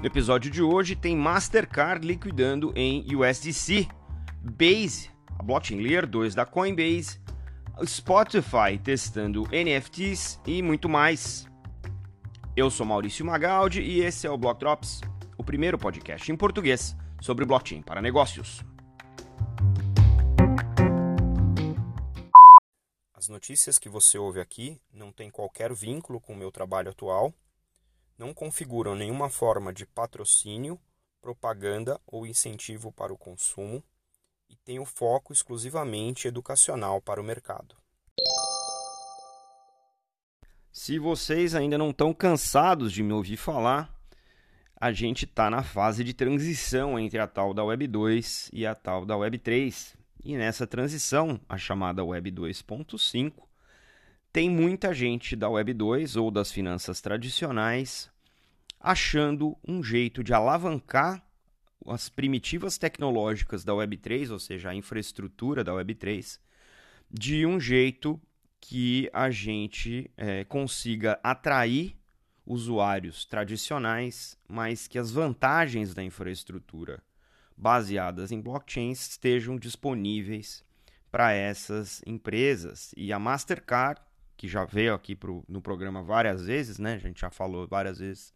No episódio de hoje tem Mastercard liquidando em USDC, Base, a blockchain Layer 2 da Coinbase, Spotify testando NFTs e muito mais. Eu sou Maurício Magaldi e esse é o Block Drops, o primeiro podcast em português sobre blockchain para negócios. As notícias que você ouve aqui não têm qualquer vínculo com o meu trabalho atual não configuram nenhuma forma de patrocínio, propaganda ou incentivo para o consumo e têm o foco exclusivamente educacional para o mercado. Se vocês ainda não estão cansados de me ouvir falar, a gente está na fase de transição entre a tal da Web 2 e a tal da Web 3. E nessa transição, a chamada Web 2.5, tem muita gente da Web 2 ou das finanças tradicionais achando um jeito de alavancar as primitivas tecnológicas da Web3, ou seja, a infraestrutura da Web3, de um jeito que a gente é, consiga atrair usuários tradicionais, mas que as vantagens da infraestrutura baseadas em blockchains estejam disponíveis para essas empresas. E a Mastercard, que já veio aqui pro, no programa várias vezes, né? A gente já falou várias vezes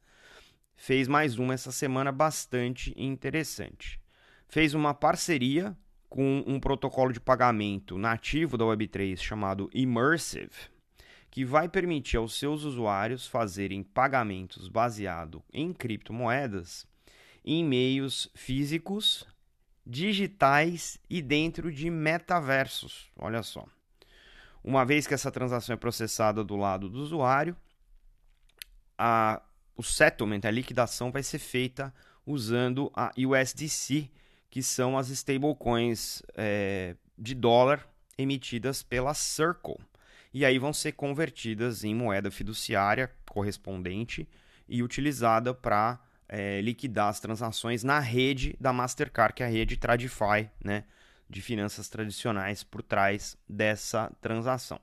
fez mais uma essa semana bastante interessante. Fez uma parceria com um protocolo de pagamento nativo da Web3 chamado Immersive, que vai permitir aos seus usuários fazerem pagamentos baseado em criptomoedas em meios físicos, digitais e dentro de metaversos. Olha só. Uma vez que essa transação é processada do lado do usuário, a o settlement, a liquidação vai ser feita usando a USDC, que são as stablecoins é, de dólar emitidas pela Circle. E aí vão ser convertidas em moeda fiduciária correspondente e utilizada para é, liquidar as transações na rede da Mastercard, que é a rede Tradify, né, de finanças tradicionais por trás dessa transação.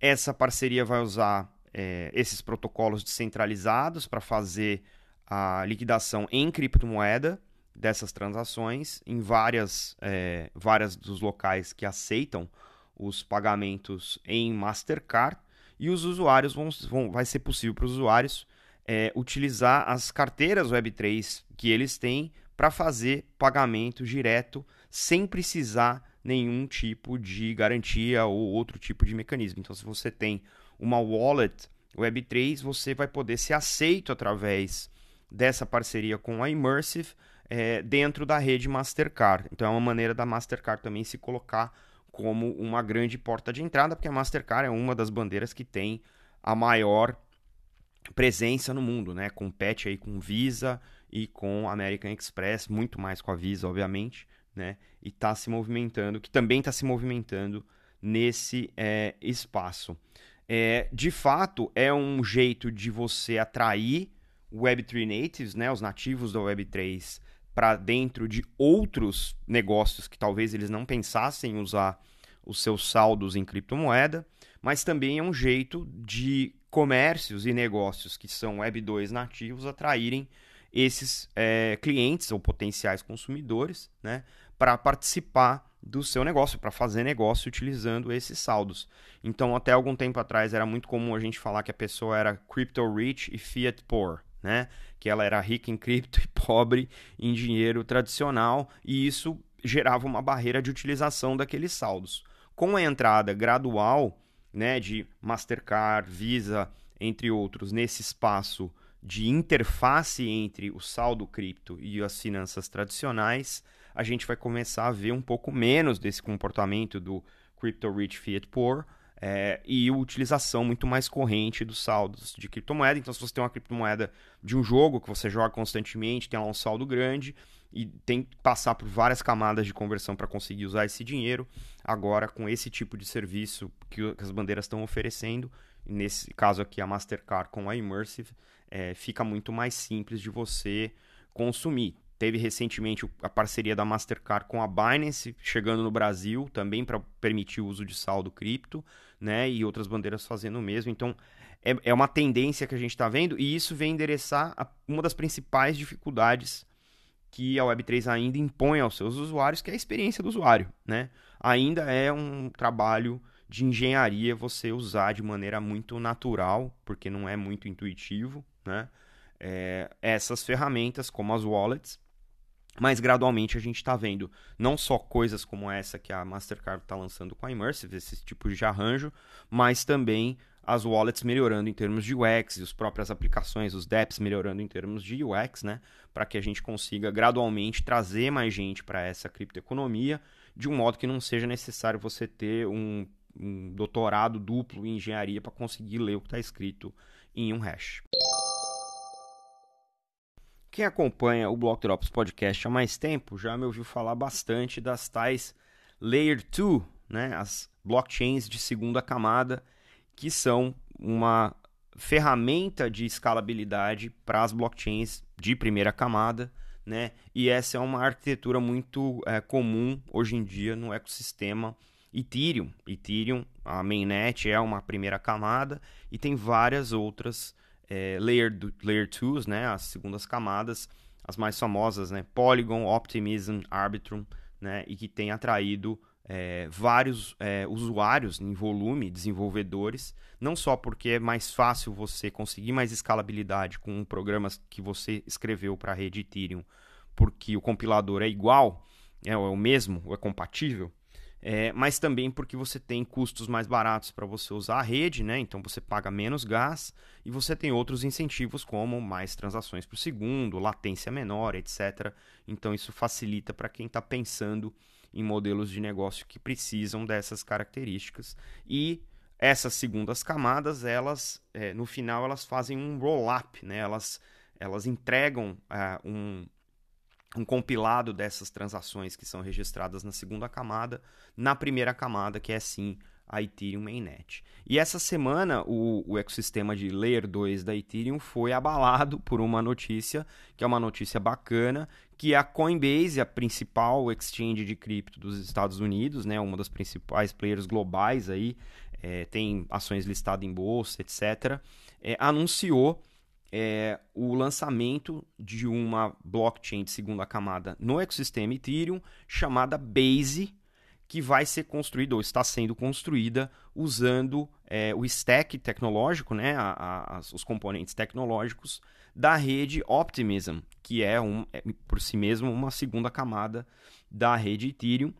Essa parceria vai usar é, esses protocolos descentralizados para fazer a liquidação em criptomoeda dessas transações em várias, é, várias dos locais que aceitam os pagamentos em Mastercard e os usuários vão, vão vai ser possível para os usuários é, utilizar as carteiras Web3 que eles têm para fazer pagamento direto sem precisar nenhum tipo de garantia ou outro tipo de mecanismo. Então, se você tem uma wallet Web3, você vai poder ser aceito através dessa parceria com a Immersive é, dentro da rede Mastercard. Então é uma maneira da Mastercard também se colocar como uma grande porta de entrada, porque a Mastercard é uma das bandeiras que tem a maior presença no mundo, né? Compete aí com Visa e com American Express, muito mais com a Visa, obviamente, né? E está se movimentando, que também está se movimentando nesse é, espaço é, de fato é um jeito de você atrair Web3 natives, né, os nativos da Web3, para dentro de outros negócios que talvez eles não pensassem em usar os seus saldos em criptomoeda, mas também é um jeito de comércios e negócios que são Web2 nativos atraírem esses é, clientes ou potenciais consumidores né, para participar do seu negócio, para fazer negócio utilizando esses saldos. Então, até algum tempo atrás era muito comum a gente falar que a pessoa era crypto rich e fiat poor, né? Que ela era rica em cripto e pobre em dinheiro tradicional, e isso gerava uma barreira de utilização daqueles saldos. Com a entrada gradual, né, de Mastercard, Visa, entre outros, nesse espaço de interface entre o saldo cripto e as finanças tradicionais, a gente vai começar a ver um pouco menos desse comportamento do Crypto Rich Fiat Poor é, e utilização muito mais corrente dos saldos de criptomoeda. Então, se você tem uma criptomoeda de um jogo que você joga constantemente, tem lá um saldo grande e tem que passar por várias camadas de conversão para conseguir usar esse dinheiro. Agora, com esse tipo de serviço que as bandeiras estão oferecendo, nesse caso aqui a Mastercard com a Immersive, é, fica muito mais simples de você consumir teve recentemente a parceria da Mastercard com a Binance, chegando no Brasil também para permitir o uso de saldo cripto, né? E outras bandeiras fazendo o mesmo. Então, é, é uma tendência que a gente está vendo e isso vem endereçar a, uma das principais dificuldades que a Web3 ainda impõe aos seus usuários, que é a experiência do usuário, né? Ainda é um trabalho de engenharia você usar de maneira muito natural, porque não é muito intuitivo, né? É, essas ferramentas, como as wallets, mas gradualmente a gente está vendo não só coisas como essa que a Mastercard está lançando com a Immersive, esse tipo de arranjo, mas também as wallets melhorando em termos de UX e as próprias aplicações, os dApps melhorando em termos de UX, né? Para que a gente consiga gradualmente trazer mais gente para essa criptoeconomia de um modo que não seja necessário você ter um, um doutorado duplo em engenharia para conseguir ler o que está escrito em um hash. Quem acompanha o Block Drops Podcast há mais tempo já me ouviu falar bastante das tais Layer 2, né? as blockchains de segunda camada, que são uma ferramenta de escalabilidade para as blockchains de primeira camada. Né? E essa é uma arquitetura muito é, comum hoje em dia no ecossistema Ethereum. Ethereum, a mainnet é uma primeira camada e tem várias outras é, layer, layer 2, né, as segundas camadas, as mais famosas, né, Polygon, Optimism, Arbitrum, né, e que tem atraído é, vários é, usuários em volume, desenvolvedores, não só porque é mais fácil você conseguir mais escalabilidade com programas que você escreveu para a rede Ethereum, porque o compilador é igual, é, é o mesmo, é compatível, é, mas também porque você tem custos mais baratos para você usar a rede, né? então você paga menos gás e você tem outros incentivos como mais transações por segundo, latência menor, etc. Então isso facilita para quem está pensando em modelos de negócio que precisam dessas características e essas segundas camadas, elas é, no final elas fazem um roll-up, né? elas, elas entregam uh, um, um compilado dessas transações que são registradas na segunda camada, na primeira camada, que é sim a Ethereum Mainnet. E essa semana o, o, ecossistema de Layer 2 da Ethereum foi abalado por uma notícia, que é uma notícia bacana, que a Coinbase, a principal exchange de cripto dos Estados Unidos, né, uma das principais players globais aí, é, tem ações listadas em bolsa, etc., é, anunciou é, o lançamento de uma blockchain de segunda camada no ecossistema Ethereum chamada Base, que vai ser construída ou está sendo construída usando é, o stack tecnológico, né, a, a, os componentes tecnológicos da rede Optimism, que é, um, é, por si mesmo uma segunda camada da rede Ethereum.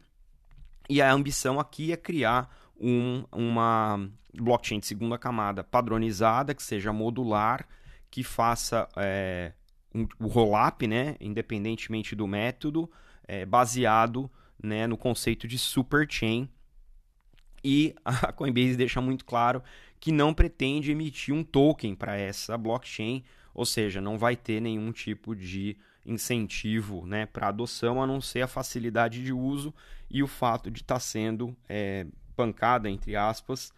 E a ambição aqui é criar um, uma blockchain de segunda camada padronizada, que seja modular que faça é, um, o roll-up, né, independentemente do método, é, baseado né, no conceito de super chain. E a Coinbase deixa muito claro que não pretende emitir um token para essa blockchain, ou seja, não vai ter nenhum tipo de incentivo né, para adoção, a não ser a facilidade de uso e o fato de estar tá sendo é, pancada, entre aspas,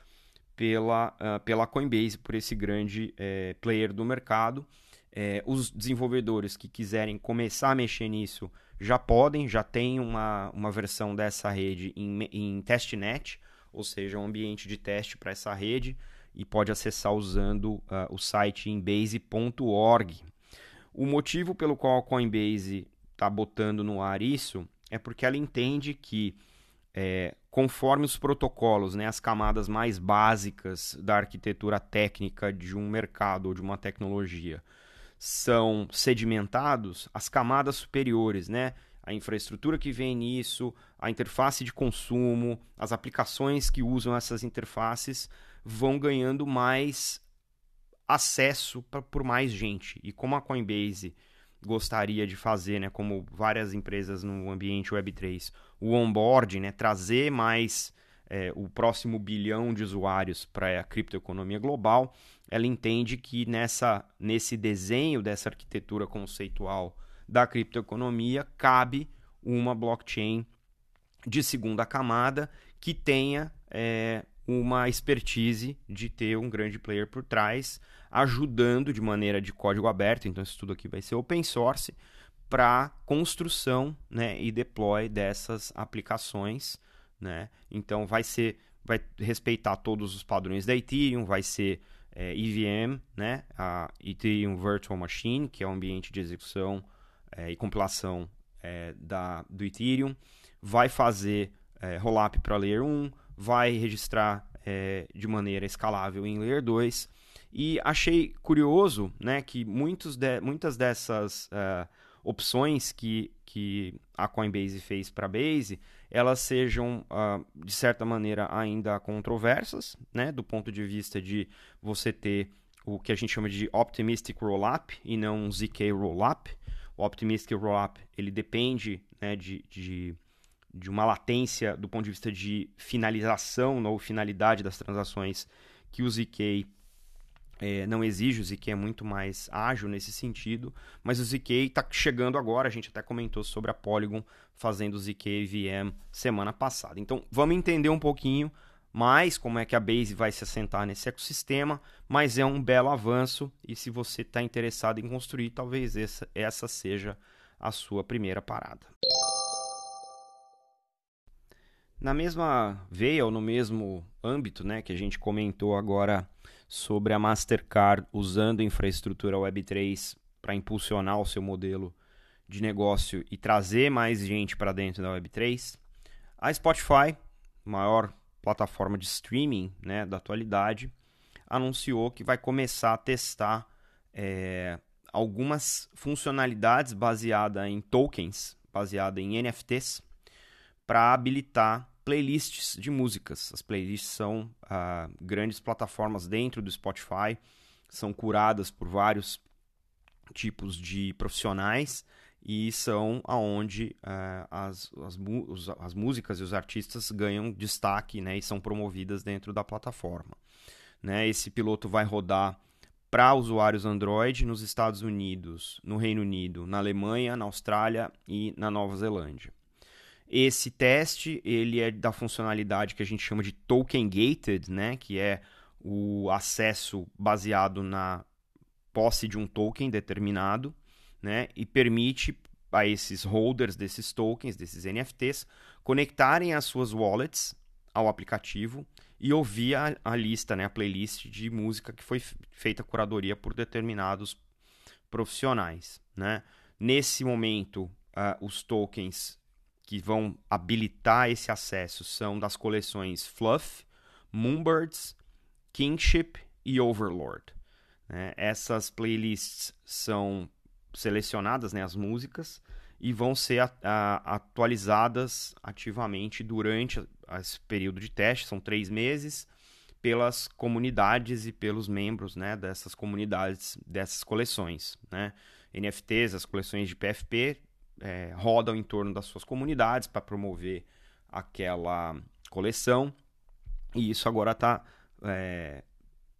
pela, uh, pela Coinbase, por esse grande é, player do mercado. É, os desenvolvedores que quiserem começar a mexer nisso já podem, já tem uma, uma versão dessa rede em, em testnet, ou seja, um ambiente de teste para essa rede, e pode acessar usando uh, o site embase.org. O motivo pelo qual a Coinbase está botando no ar isso é porque ela entende que é, conforme os protocolos, né, as camadas mais básicas da arquitetura técnica de um mercado ou de uma tecnologia são sedimentados, as camadas superiores, né, a infraestrutura que vem nisso, a interface de consumo, as aplicações que usam essas interfaces vão ganhando mais acesso pra, por mais gente. E como a Coinbase gostaria de fazer, né, como várias empresas no ambiente Web3, o onboarding, né, trazer mais é, o próximo bilhão de usuários para a criptoeconomia global, ela entende que nessa, nesse desenho dessa arquitetura conceitual da criptoeconomia cabe uma blockchain de segunda camada que tenha é, uma expertise de ter um grande player por trás, ajudando de maneira de código aberto. Então, isso tudo aqui vai ser open source para construção né, e deploy dessas aplicações. Né? Então vai ser, vai respeitar todos os padrões da Ethereum, vai ser é, EVM, né? a Ethereum Virtual Machine, que é o ambiente de execução é, e compilação é, da, do Ethereum, vai fazer é, rollup para Layer 1, vai registrar de maneira escalável em Layer 2. E achei curioso né, que muitos de, muitas dessas uh, opções que, que a Coinbase fez para a Base, elas sejam, uh, de certa maneira, ainda controversas, né, do ponto de vista de você ter o que a gente chama de Optimistic Rollup e não um ZK Rollup. O Optimistic Rollup ele depende né, de, de, de uma latência do ponto de vista de finalização ou finalidade das transações que o ZK é, não exige, o ZK é muito mais ágil nesse sentido, mas o ZK está chegando agora, a gente até comentou sobre a Polygon fazendo o ZK VM semana passada. Então vamos entender um pouquinho mais como é que a Base vai se assentar nesse ecossistema, mas é um belo avanço e se você está interessado em construir, talvez essa, essa seja a sua primeira parada. Na mesma veia ou no mesmo âmbito né, que a gente comentou agora sobre a Mastercard usando infraestrutura Web3 para impulsionar o seu modelo de negócio e trazer mais gente para dentro da Web3. A Spotify, maior plataforma de streaming né, da atualidade, anunciou que vai começar a testar é, algumas funcionalidades baseadas em tokens, baseadas em NFTs, para habilitar playlists de músicas. As playlists são ah, grandes plataformas dentro do Spotify, são curadas por vários tipos de profissionais e são aonde uh, as, as, os, as, músicas e os artistas ganham destaque né, e são promovidas dentro da plataforma. Né? Esse piloto vai rodar para usuários Android nos Estados Unidos, no Reino Unido, na Alemanha, na Austrália e na Nova Zelândia. Esse teste ele é da funcionalidade que a gente chama de token gated, né, que é o acesso baseado na posse de um token determinado, né, e permite a esses holders desses tokens, desses NFTs, conectarem as suas wallets ao aplicativo e ouvir a, a lista, né, a playlist de música que foi feita curadoria por determinados profissionais, né? Nesse momento, uh, os tokens que vão habilitar esse acesso são das coleções Fluff, Moonbirds, Kingship e Overlord. Né? Essas playlists são selecionadas, né, as músicas, e vão ser a, a, atualizadas ativamente durante esse período de teste, são três meses, pelas comunidades e pelos membros né, dessas comunidades, dessas coleções. Né? NFTs, as coleções de PFP, é, rodam em torno das suas comunidades para promover aquela coleção. E isso agora está é,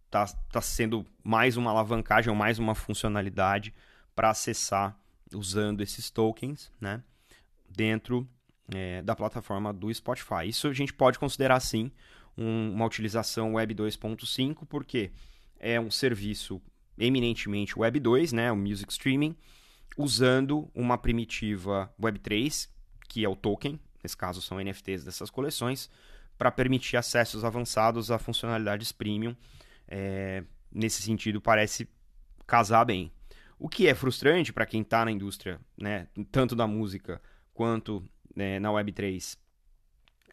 tá, tá sendo mais uma alavancagem ou mais uma funcionalidade para acessar usando esses tokens né, dentro é, da plataforma do Spotify. Isso a gente pode considerar sim um, uma utilização Web 2.5, porque é um serviço eminentemente Web 2, né, o music streaming, usando uma primitiva Web3, que é o token, nesse caso são NFTs dessas coleções, para permitir acessos avançados a funcionalidades premium. É, nesse sentido, parece casar bem. O que é frustrante para quem está na indústria, né, tanto da música quanto né, na Web3,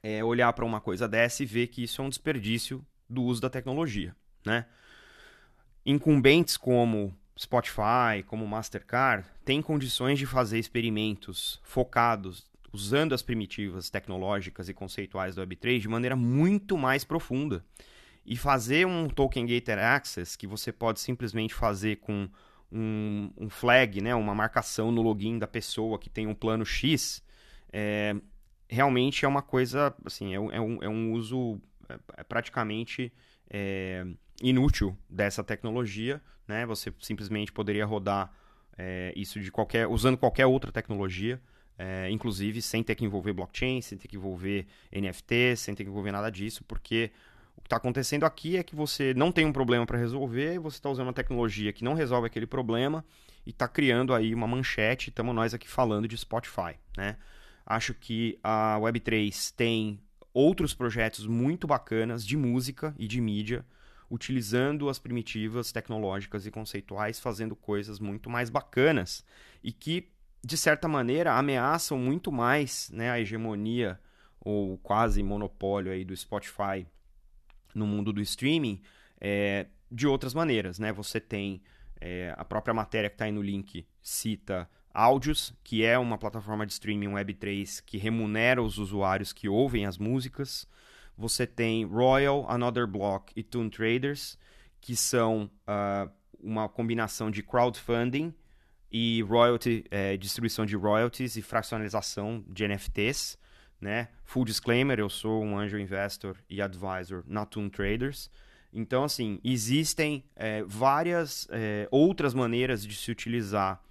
é olhar para uma coisa dessa e ver que isso é um desperdício do uso da tecnologia. Né? Incumbentes como Spotify, como Mastercard, têm condições de fazer experimentos focados usando as primitivas tecnológicas e conceituais do Web3 de maneira muito mais profunda. E fazer um Token Gated Access, que você pode simplesmente fazer com um, um, flag, né, uma marcação no login da pessoa que tem um plano X, é, realmente é uma coisa, assim, é, é, um, é um uso é, é praticamente é, inútil dessa tecnologia, né? Você simplesmente poderia rodar é, isso de qualquer, usando qualquer outra tecnologia, é, inclusive sem ter que envolver blockchain, sem ter que envolver NFT, sem ter que envolver nada disso, porque O que está acontecendo aqui é que você não tem um problema para resolver, você está usando uma tecnologia que não resolve aquele problema e está criando aí uma manchete. Estamos nós aqui falando de Spotify, né? Acho que a Web3 tem outros projetos muito bacanas de música e de mídia, utilizando as primitivas tecnológicas e conceituais, fazendo coisas muito mais bacanas e que, de certa maneira, ameaçam muito mais né, a hegemonia ou quase monopólio aí do Spotify no mundo do streaming é, de outras maneiras. Né? Você tem é, a própria matéria que está aí no link cita Áudios, que é uma plataforma de streaming Web3 que remunera os usuários que ouvem as músicas. Você tem Royal, Another Block e Toon Traders, que são uh, uma combinação de crowdfunding e royalty, é, distribuição de royalties e fraccionalização de NFTs. Né? Full disclaimer, eu sou um angel investor e advisor na Toon Traders. Então, assim, existem é, várias é, outras maneiras de se utilizar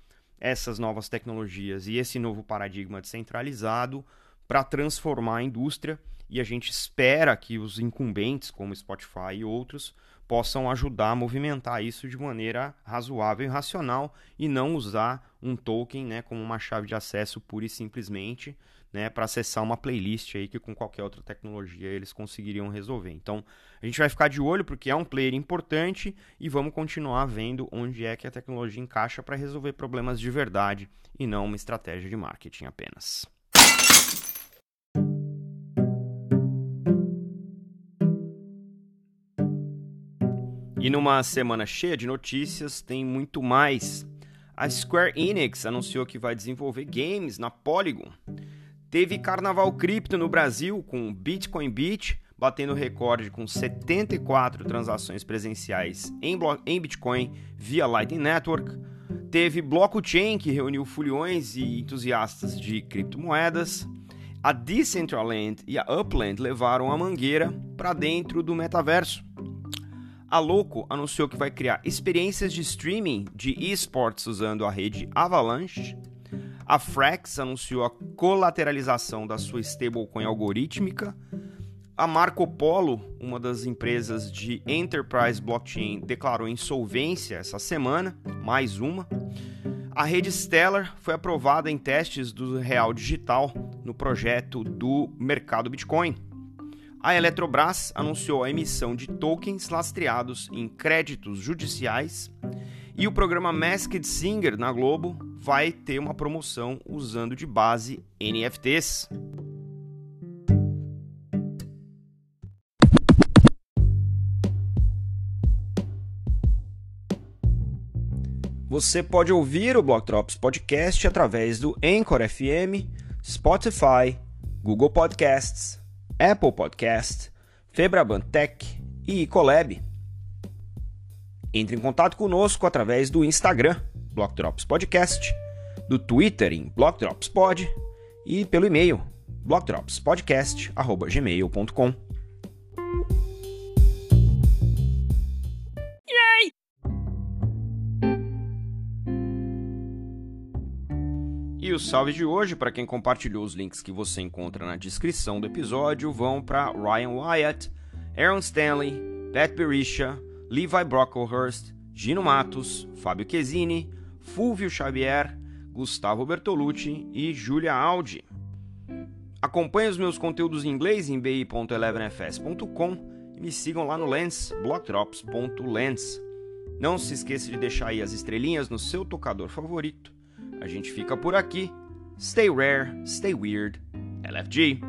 essas novas tecnologias e esse novo paradigma descentralizado para transformar a indústria. E a gente espera que os incumbentes, como Spotify e outros, possam ajudar a movimentar isso de maneira razoável e racional e não usar um token né, como uma chave de acesso pura e simplesmente né, para acessar uma playlist aí que com qualquer outra tecnologia eles conseguiriam resolver. Então, a gente vai ficar de olho porque é um player importante e vamos continuar vendo onde é que a tecnologia encaixa para resolver problemas de verdade e não uma estratégia de marketing apenas. E numa semana cheia de notícias, tem muito mais. A Square Enix anunciou que vai desenvolver games na Polygon. Teve Carnaval Cripto no Brasil com Bitcoin Beach batendo recorde com 74 transações presenciais em, em Bitcoin via Lightning Network. Teve Blockchain que reuniu fulhões e entusiastas de criptomoedas. A Decentraland e a Upland levaram a mangueira para dentro do metaverso. A Loco anunciou que vai criar experiências de streaming de esports usando a rede Avalanche. A Frax anunciou a colateralização da sua stablecoin algorítmica. A Marco Polo, uma das empresas de enterprise blockchain, declarou insolvência essa semana, mais uma. A rede Stellar foi aprovada em testes do Real Digital no projeto do mercado Bitcoin. A Eletrobras anunciou a emissão de tokens lastreados em créditos judiciais e o programa Masked Singer na Globo vai ter uma promoção usando de base NFTs. Você pode ouvir o Block Drops Podcast através do Anchor FM, Spotify, Google Podcasts, Apple Podcast, Febraban Tech e Colab. Entre em contato conosco através do Instagram, Block Drops Podcast, do Twitter em Block Drops Pod e pelo e-mail blockdropspodcast@gmail.com. E o salve de hoje, para quem compartilhou os links que você encontra na descrição do episódio, vão para Ryan Wyatt, Aaron Stanley, Pat Berisha, Levi Brocklehurst, Gino Matos, Fábio Chesini, Fulvio Xavier, Gustavo Bertolucci e Julia Aldi. Acompanhe os meus conteúdos em inglês em bi.elevenfs.com e me sigam lá no Lens, blockdrops.lens. Não se esqueça de deixar aí as estrelinhas no seu tocador favorito. A gente fica por aqui. Stay rare, stay weird. LFG.